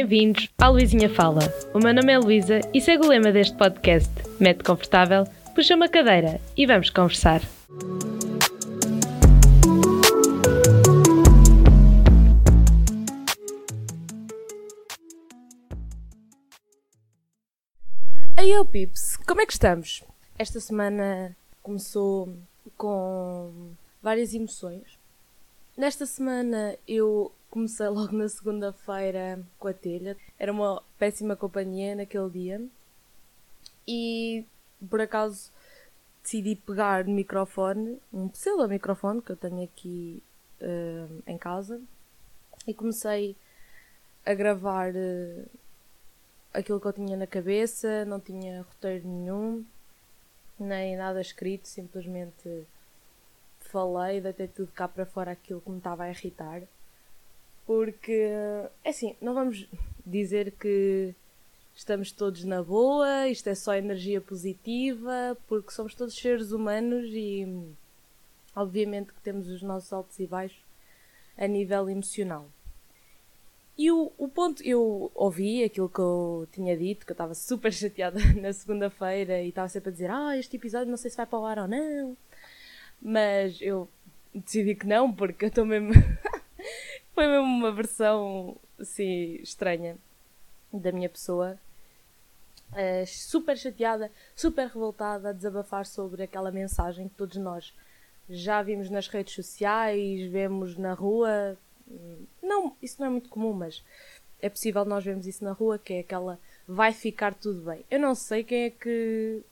bem-vindos à Luizinha Fala. O meu nome é Luísa e segue o lema deste podcast: Mete confortável, puxa uma cadeira e vamos conversar. Aí, eu, Pips, como é que estamos? Esta semana começou com várias emoções. Nesta semana eu comecei logo na segunda-feira com a telha. Era uma péssima companhia naquele dia. E por acaso decidi pegar no microfone, um pseudo-microfone que eu tenho aqui uh, em casa, e comecei a gravar uh, aquilo que eu tinha na cabeça, não tinha roteiro nenhum, nem nada escrito, simplesmente falei, deitei tudo cá para fora aquilo que me estava a irritar. Porque, é assim, não vamos dizer que estamos todos na boa, isto é só energia positiva, porque somos todos seres humanos e, obviamente, que temos os nossos altos e baixos a nível emocional. E o, o ponto, eu ouvi aquilo que eu tinha dito, que eu estava super chateada na segunda-feira e estava sempre a dizer: Ah, este episódio não sei se vai para o ar ou não. Mas eu decidi que não, porque eu estou mesmo. Foi mesmo uma versão assim estranha da minha pessoa. Uh, super chateada, super revoltada a desabafar sobre aquela mensagem que todos nós já vimos nas redes sociais, vemos na rua. Não, isso não é muito comum, mas é possível nós vermos isso na rua, que é aquela vai ficar tudo bem. Eu não sei quem é que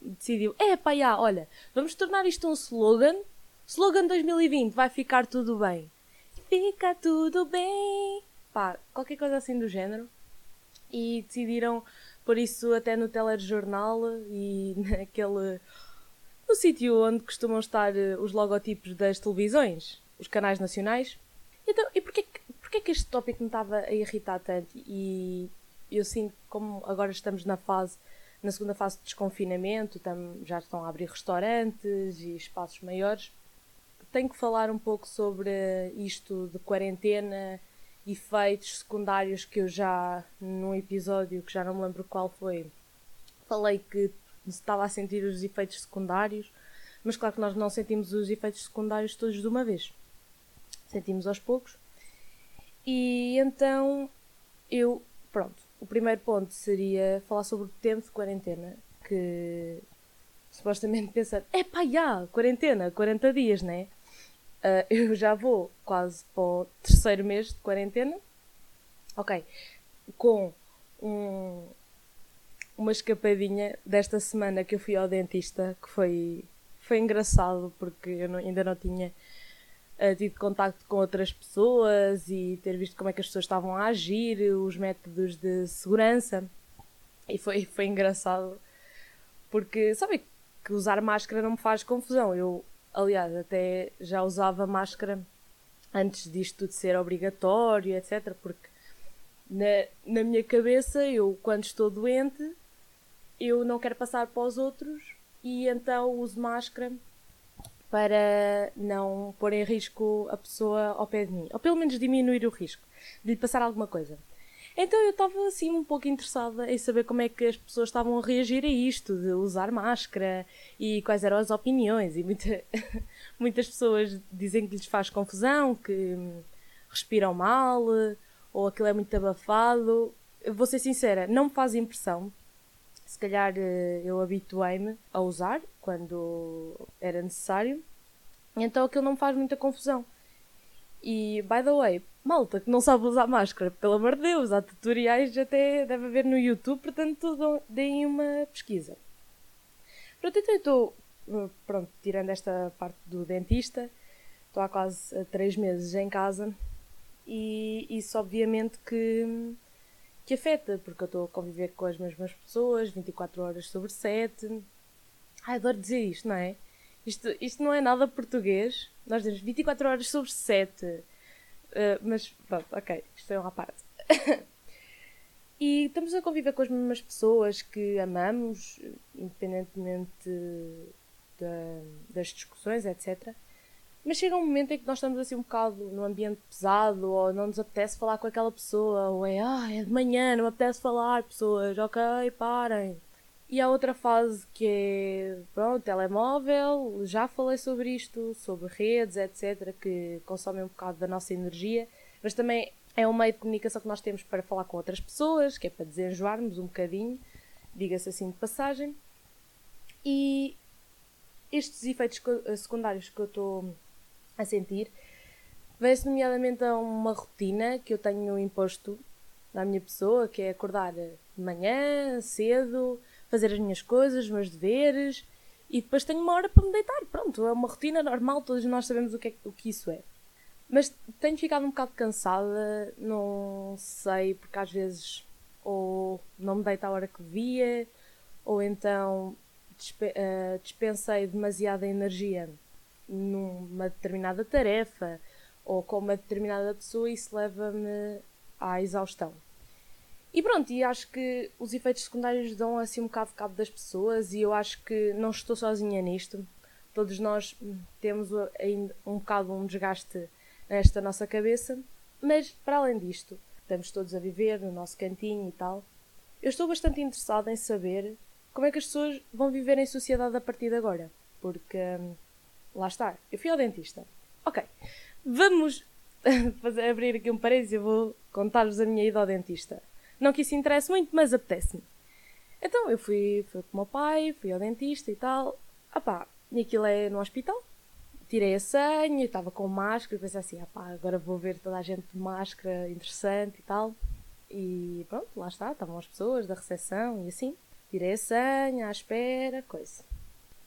decidiu, é pá, já, olha, vamos tornar isto um slogan. Slogan 2020, vai ficar tudo bem. Fica tudo bem. Pá, qualquer coisa assim do género. E decidiram pôr isso até no telejornal e naquele. no sítio onde costumam estar eh, os logotipos das televisões, os canais nacionais. Então, e porquê, porquê que este tópico me estava a irritar tanto? E eu sinto como agora estamos na fase na segunda fase de desconfinamento, já estão a abrir restaurantes e espaços maiores. Tenho que falar um pouco sobre isto de quarentena, efeitos secundários que eu já, num episódio que já não me lembro qual foi, falei que estava a sentir os efeitos secundários, mas claro que nós não sentimos os efeitos secundários todos de uma vez. Sentimos aos poucos. E então eu, pronto, o primeiro ponto seria falar sobre o tempo de quarentena, que supostamente pensar, é pá, já, quarentena, 40 dias, né? Uh, eu já vou quase para o terceiro mês de quarentena. Ok, com um, uma escapadinha desta semana que eu fui ao dentista, que foi, foi engraçado porque eu não, ainda não tinha uh, tido contacto com outras pessoas e ter visto como é que as pessoas estavam a agir, os métodos de segurança. E foi, foi engraçado porque, sabe que usar máscara não me faz confusão. Eu, aliás, até já usava máscara antes disto tudo ser obrigatório, etc. Porque na, na minha cabeça, eu, quando estou doente, eu não quero passar para os outros e então uso máscara para não pôr em risco a pessoa ao pé de mim, ou pelo menos diminuir o risco de lhe passar alguma coisa. Então eu estava assim um pouco interessada em saber como é que as pessoas estavam a reagir a isto, de usar máscara e quais eram as opiniões. E muita, muitas pessoas dizem que lhes faz confusão, que respiram mal, ou aquilo é muito abafado. vou ser sincera, não me faz impressão. Se calhar eh, eu habituei-me a usar quando era necessário, então aquilo não me faz muita confusão. E, by the way, malta que não sabe usar máscara, pelo amor de Deus, há tutoriais até deve haver no YouTube, portanto deem uma pesquisa. Pronto, então eu estou, eh, pronto, tirando esta parte do dentista, estou há quase três meses em casa e isso obviamente que, que afeta, porque eu estou a conviver com as mesmas pessoas 24 horas sobre 7. Ai, adoro dizer isto, não é? Isto, isto não é nada português. Nós temos 24 horas sobre 7. Uh, mas pronto, ok, isto é uma parte. e estamos a conviver com as mesmas pessoas que amamos, independentemente da, das discussões, etc. Mas chega um momento em que nós estamos assim um bocado no ambiente pesado, ou não nos apetece falar com aquela pessoa, ou é, ah, é de manhã, não me apetece falar, pessoas, ok, parem. E há outra fase que é, pronto, telemóvel, já falei sobre isto, sobre redes, etc., que consomem um bocado da nossa energia, mas também é um meio de comunicação que nós temos para falar com outras pessoas, que é para desenjoarmos um bocadinho, diga-se assim de passagem. E estes efeitos secundários que eu estou a sentir, vê-se nomeadamente a uma rotina que eu tenho imposto na minha pessoa, que é acordar de manhã, cedo, fazer as minhas coisas, os meus deveres, e depois tenho uma hora para me deitar. Pronto, é uma rotina normal, todos nós sabemos o que, é, o que isso é. Mas tenho ficado um bocado cansada, não sei, porque às vezes ou não me deito à hora que devia, ou então eh, dispensei demasiada energia numa determinada tarefa ou com uma determinada pessoa e isso leva-me à exaustão. E pronto, e acho que os efeitos secundários dão assim um bocado de cabo das pessoas e eu acho que não estou sozinha nisto. Todos nós temos ainda um bocado um desgaste nesta nossa cabeça, mas para além disto, estamos todos a viver no nosso cantinho e tal. Eu estou bastante interessada em saber como é que as pessoas vão viver em sociedade a partir de agora, porque hum, Lá está. Eu fui ao dentista. Ok. Vamos fazer, abrir aqui um parênteses e eu vou contar-vos a minha ida ao dentista. Não que isso interesse muito, mas apetece-me. Então eu fui, fui com o meu pai, fui ao dentista e tal. Ah pá, e aquilo é no hospital. Tirei a senha, estava com máscara pensei assim, ah pá, agora vou ver toda a gente de máscara, interessante e tal. E pronto, lá está, estavam as pessoas da recepção e assim. Tirei a senha, à espera, coisa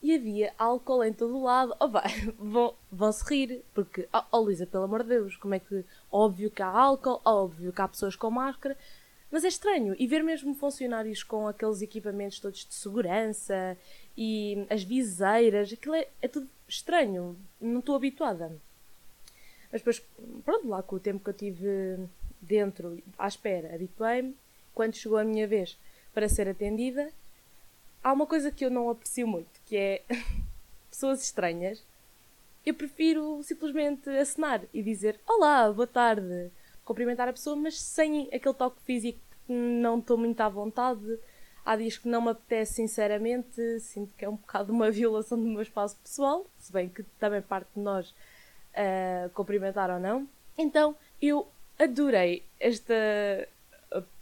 e havia álcool em todo o lado. Oh, vai, vão, vão se rir, porque, oh, oh Luísa, pelo amor de Deus, como é que. Óbvio que há álcool, óbvio que há pessoas com máscara, mas é estranho. E ver mesmo funcionários com aqueles equipamentos todos de segurança e as viseiras, aquilo é, é tudo estranho, não estou habituada. Mas depois, pronto, lá com o tempo que eu tive dentro, à espera, habituei-me. Quando chegou a minha vez para ser atendida, há uma coisa que eu não aprecio muito, que é pessoas estranhas. Eu prefiro simplesmente acenar e dizer olá, boa tarde, cumprimentar a pessoa, mas sem aquele toque físico não estou muito à vontade. Há dias que não me apetece, sinceramente, sinto que é um bocado uma violação do meu espaço pessoal, se bem que também parte de nós uh, cumprimentar ou não. Então eu adorei esta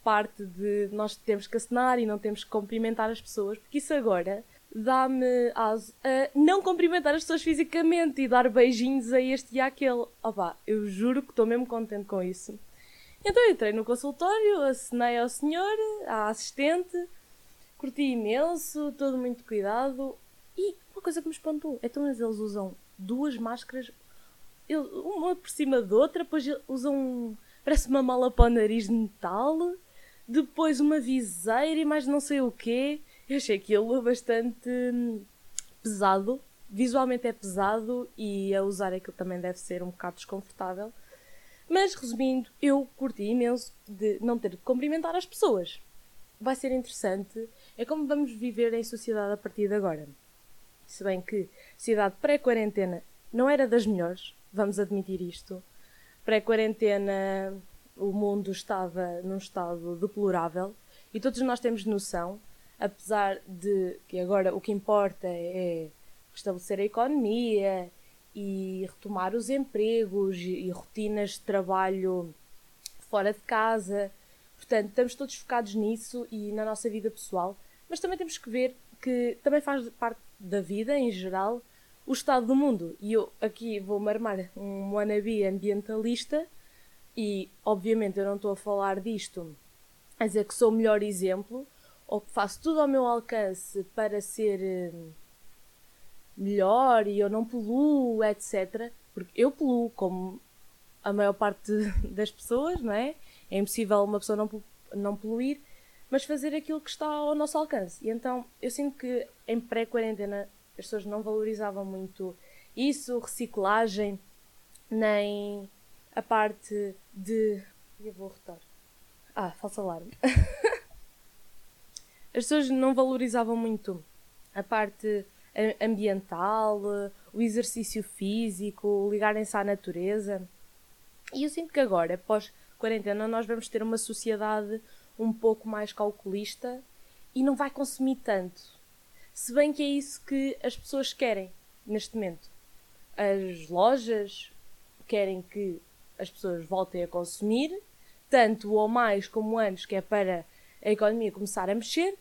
parte de nós temos que assinar e não temos que cumprimentar as pessoas, porque isso agora dá-me aso a não cumprimentar as pessoas fisicamente e dar beijinhos a este e àquele. Opa, eu juro que estou mesmo contente com isso. Então eu entrei no consultório, assinei ao senhor, à assistente, curti imenso, todo muito cuidado. E uma coisa que me espantou, então eles usam duas máscaras, uma por cima da outra, depois usam, parece uma mala para o nariz de metal depois uma viseira e mais não sei o quê. Eu achei aquilo bastante hum, pesado. Visualmente é pesado e a usar aquilo também deve ser um bocado desconfortável. Mas resumindo, eu curti imenso de não ter de cumprimentar as pessoas. Vai ser interessante. É como vamos viver em sociedade a partir de agora. Se bem que sociedade pré-quarentena não era das melhores, vamos admitir isto. Pré-quarentena o mundo estava num estado deplorável e todos nós temos noção, apesar de que agora o que importa é restabelecer a economia e retomar os empregos e rotinas de trabalho fora de casa. Portanto, estamos todos focados nisso e na nossa vida pessoal, mas também temos que ver que também faz parte da vida em geral o estado do mundo. E eu aqui vou-me armar um wannabe ambientalista e, obviamente, eu não estou a falar disto a dizer que sou o melhor exemplo ou faço tudo ao meu alcance para ser eh, melhor e eu não poluo, etc. Porque eu poluo, como a maior parte das pessoas, não é? É impossível uma pessoa não, não poluir, mas fazer aquilo que está ao nosso alcance. E então eu sinto que em pré-quarentena as pessoas não valorizavam muito isso, reciclagem, nem a parte de. Eu vou rotar. Ah, falso alarme. As pessoas não valorizavam muito a parte ambiental, o exercício físico, ligarem-se à natureza. E eu sinto que agora, após quarentena, nós vamos ter uma sociedade um pouco mais calculista e não vai consumir tanto. Se bem que é isso que as pessoas querem neste momento. As lojas querem que as pessoas voltem a consumir, tanto ou mais como antes, que é para a economia começar a mexer,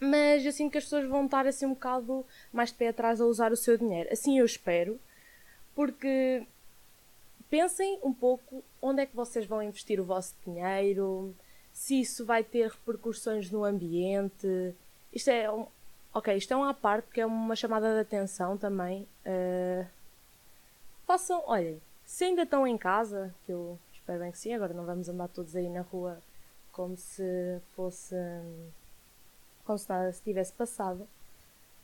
mas sinto que as pessoas vão estar assim um bocado mais de pé atrás a usar o seu dinheiro. Assim eu espero, porque pensem um pouco onde é que vocês vão investir o vosso dinheiro, se isso vai ter repercussões no ambiente. Isto é um, ok, isto é uma parte que é uma chamada de atenção também. Uh, façam, olhem, se ainda estão em casa, que eu espero bem que sim, agora não vamos andar todos aí na rua como se fosse como se nada se tivesse passado.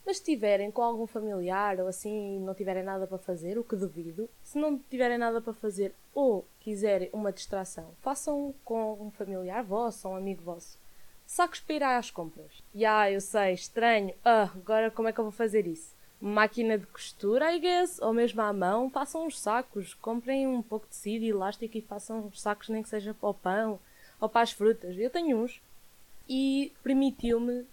Mas se estiverem com algum familiar ou assim e não tiverem nada para fazer, o que duvido, se não tiverem nada para fazer ou quiserem uma distração, façam com um familiar vosso ou um amigo vosso. Sacos para ir às compras. E ah, eu sei, estranho. Ah, agora como é que eu vou fazer isso? Máquina de costura, I guess, ou mesmo à mão, façam uns sacos. Comprem um pouco de tecido e elástico e façam uns sacos, nem que seja para o pão ou para as frutas. Eu tenho uns. E permitiu-me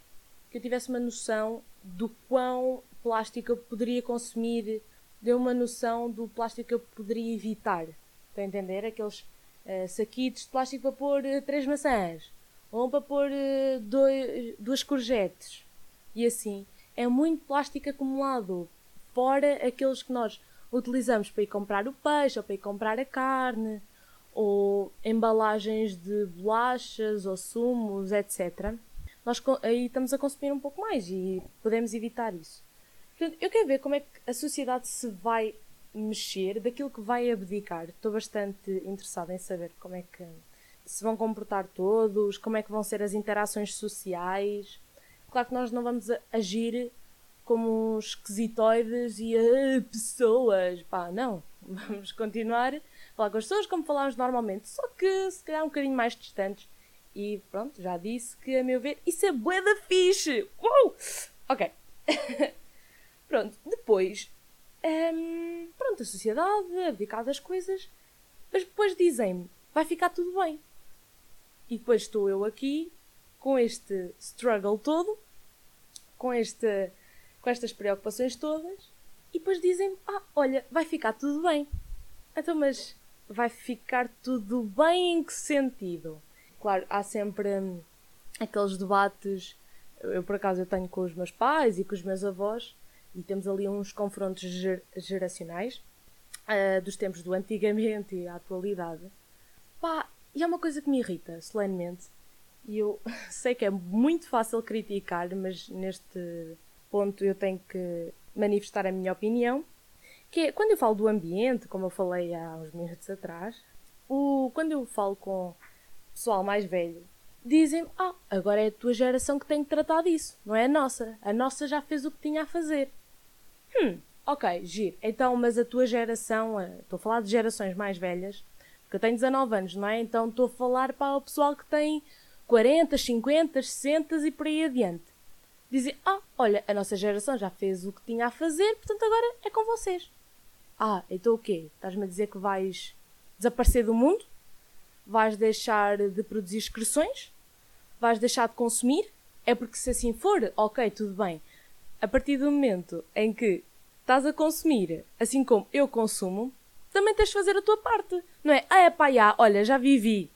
que eu tivesse uma noção do quão plástico eu poderia consumir, deu uma noção do plástico que eu poderia evitar. Estão a entender? Aqueles uh, saquitos de plástico para pôr uh, três maçãs, ou para pôr uh, dois, duas courgettes. E assim, é muito plástico acumulado, fora aqueles que nós utilizamos para ir comprar o peixe, ou para ir comprar a carne, ou embalagens de bolachas ou sumos, etc nós aí estamos a consumir um pouco mais e podemos evitar isso. Portanto, eu quero ver como é que a sociedade se vai mexer, daquilo que vai abdicar. Estou bastante interessada em saber como é que se vão comportar todos, como é que vão ser as interações sociais. Claro que nós não vamos agir como esquisitoides e ah, pessoas. Pá, não. Vamos continuar a falar com as pessoas como falamos normalmente, só que se calhar um bocadinho mais distantes e pronto, já disse que, a meu ver, isso é bué da fixe! Uou! Ok. pronto, depois. Hum, pronto, a sociedade, abdicado das coisas. Mas depois dizem-me, vai ficar tudo bem. E depois estou eu aqui, com este struggle todo, com, este, com estas preocupações todas, e depois dizem-me, ah, olha, vai ficar tudo bem. Então, mas vai ficar tudo bem em que sentido? claro, há sempre hum, aqueles debates. Eu, por acaso, eu tenho com os meus pais e com os meus avós, e temos ali uns confrontos ger geracionais uh, dos tempos do antigamente e à atualidade. Pá, e é uma coisa que me irrita, solenemente. E eu sei que é muito fácil criticar, mas neste ponto eu tenho que manifestar a minha opinião. Que é, quando eu falo do ambiente, como eu falei há uns minutos atrás, o, quando eu falo com pessoal mais velho, dizem ah, agora é a tua geração que tem que tratar disso, não é a nossa. A nossa já fez o que tinha a fazer. Hum, ok, giro. Então, mas a tua geração, estou a falar de gerações mais velhas, porque eu tenho 19 anos, não é? Então estou a falar para o pessoal que tem 40, 50, 60 e por aí adiante. Dizem, ah, olha, a nossa geração já fez o que tinha a fazer, portanto agora é com vocês. Ah, então o quê? Estás-me a dizer que vais desaparecer do mundo? vais deixar de produzir excreções, vais deixar de consumir, é porque se assim for, ok, tudo bem. A partir do momento em que estás a consumir, assim como eu consumo, também tens de fazer a tua parte, não é? Ah, é pá, já, olha, já vivi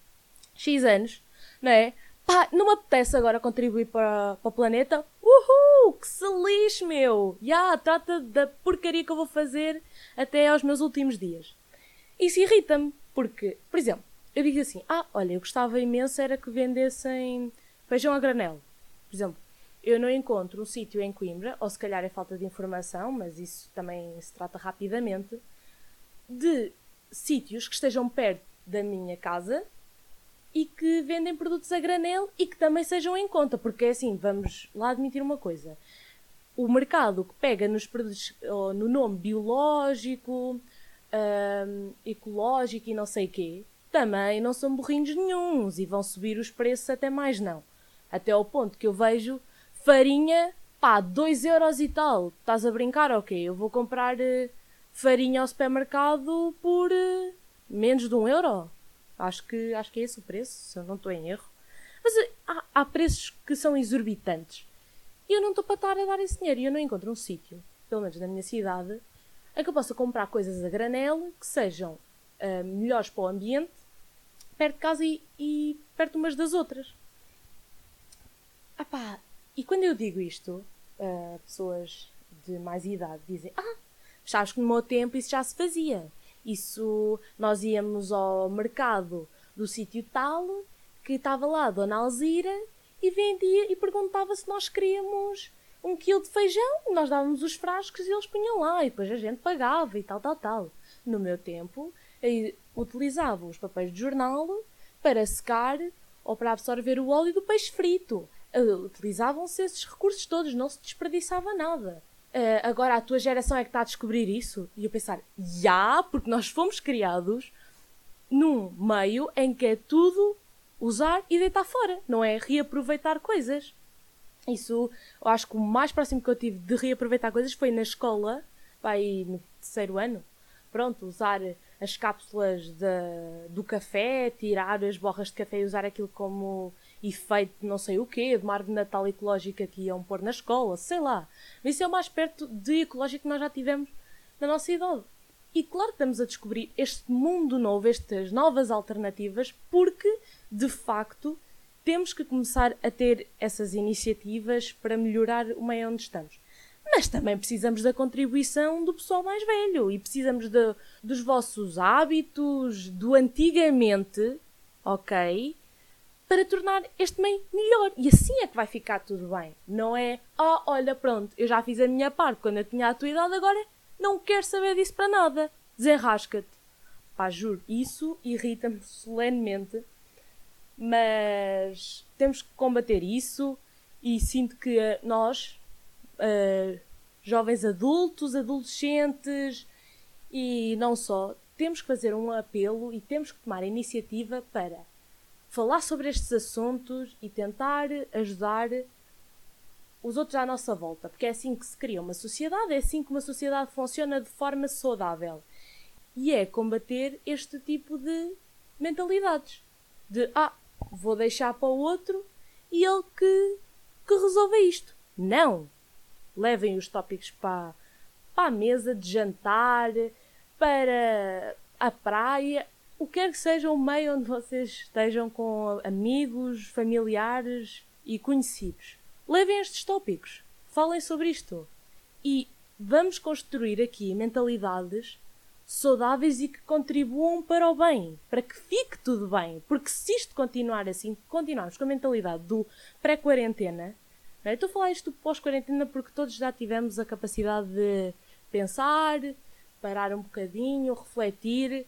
X anos, não é? Pá, não me apetece agora contribuir para, para o planeta. Uhul, que se lixe, meu! Já, trata da porcaria que eu vou fazer até aos meus últimos dias. Isso irrita-me, porque, por exemplo, eu digo assim: ah, olha, eu gostava imenso era que vendessem feijão a granel. Por exemplo, eu não encontro um sítio em Coimbra, ou se calhar é falta de informação, mas isso também se trata rapidamente, de sítios que estejam perto da minha casa e que vendem produtos a granel e que também sejam em conta, porque é assim, vamos lá admitir uma coisa. O mercado que pega nos produtos, no nome biológico, um, ecológico e não sei quê, também não são burrinhos nenhums e vão subir os preços até mais não. Até ao ponto que eu vejo farinha, pá, 2 euros e tal. Estás a brincar? Ok, eu vou comprar uh, farinha ao supermercado por uh, menos de um euro. Acho que, acho que é esse o preço, se eu não estou em erro. Mas uh, há, há, preços que são exorbitantes. E eu não estou para estar a dar esse dinheiro. E eu não encontro um sítio, pelo menos na minha cidade, em que eu possa comprar coisas a granel que sejam melhores para o ambiente, perto de casa e, e perto umas das outras. Ah pá, e quando eu digo isto, uh, pessoas de mais idade dizem: Ah, sabes que no meu tempo isso já se fazia. Isso, nós íamos ao mercado do sítio tal, que estava lá a Dona Alzira, e vendia e perguntava se nós queríamos um quilo de feijão, nós dávamos os frascos e eles punham lá, e depois a gente pagava e tal, tal, tal. No meu tempo, utilizava os papéis de jornal para secar ou para absorver o óleo do peixe frito. Uh, utilizavam-se esses recursos todos, não se desperdiçava nada. Uh, agora a tua geração é que está a descobrir isso? E eu pensar, já, porque nós fomos criados num meio em que é tudo usar e deitar fora, não é reaproveitar coisas. Isso, eu acho que o mais próximo que eu tive de reaproveitar coisas foi na escola, vai no terceiro ano. Pronto, usar as cápsulas de, do café, tirar as borras de café e usar aquilo como efeito de não sei o quê, de uma árvore de Natal ecológica que iam pôr na escola, sei lá. Mas isso é o mais perto de ecológico que nós já tivemos na nossa idade. E claro que estamos a descobrir este mundo novo, estas novas alternativas, porque, de facto, temos que começar a ter essas iniciativas para melhorar o meio onde estamos. Mas também precisamos da contribuição do pessoal mais velho e precisamos de, dos vossos hábitos, do antigamente, ok? para tornar este meio melhor. E assim é que vai ficar tudo bem. Não é, ah, oh, olha, pronto, eu já fiz a minha parte quando eu tinha a tua idade, agora não quero saber disso para nada. Desenrasca-te. Pá, juro, isso irrita-me solenemente. Mas temos que combater isso e sinto que uh, nós, uh, jovens adultos, adolescentes e não só, temos que fazer um apelo e temos que tomar a iniciativa para falar sobre estes assuntos e tentar ajudar os outros à nossa volta, porque é assim que se cria uma sociedade, é assim que uma sociedade funciona de forma saudável. E é combater este tipo de mentalidades. De, ah, vou deixar para o outro e ele que, que resolva isto. Não! Levem os tópicos para, para a mesa de jantar, para a praia, o que quer que seja o meio onde vocês estejam com amigos, familiares e conhecidos. Levem estes tópicos, falem sobre isto e vamos construir aqui mentalidades saudáveis e que contribuam para o bem, para que fique tudo bem. Porque se isto continuar assim, continuarmos com a mentalidade do pré-quarentena, é? estou a falar isto pós-quarentena porque todos já tivemos a capacidade de pensar, parar um bocadinho, refletir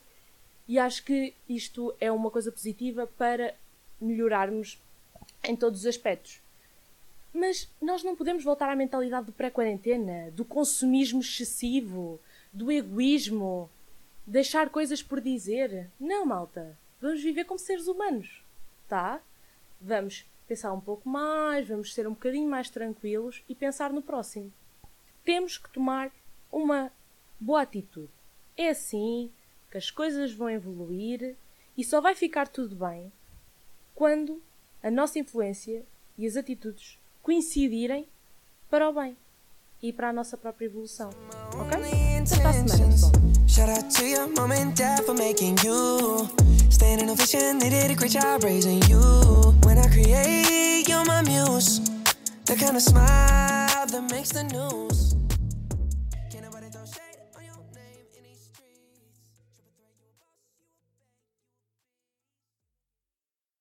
e acho que isto é uma coisa positiva para melhorarmos em todos os aspectos. Mas nós não podemos voltar à mentalidade do pré-quarentena, do consumismo excessivo, do egoísmo, deixar coisas por dizer. Não, malta. Vamos viver como seres humanos, tá? Vamos pensar um pouco mais, vamos ser um bocadinho mais tranquilos e pensar no próximo. Temos que tomar uma boa atitude. É assim, que as coisas vão evoluir e só vai ficar tudo bem quando a nossa influência e as atitudes coincidirem para o bem e para a nossa própria evolução. Ok? Até a semana, pessoal. Making you. Standing ovation, they did a great job raising you. When I create, you're my muse. The kind of smile that makes the news.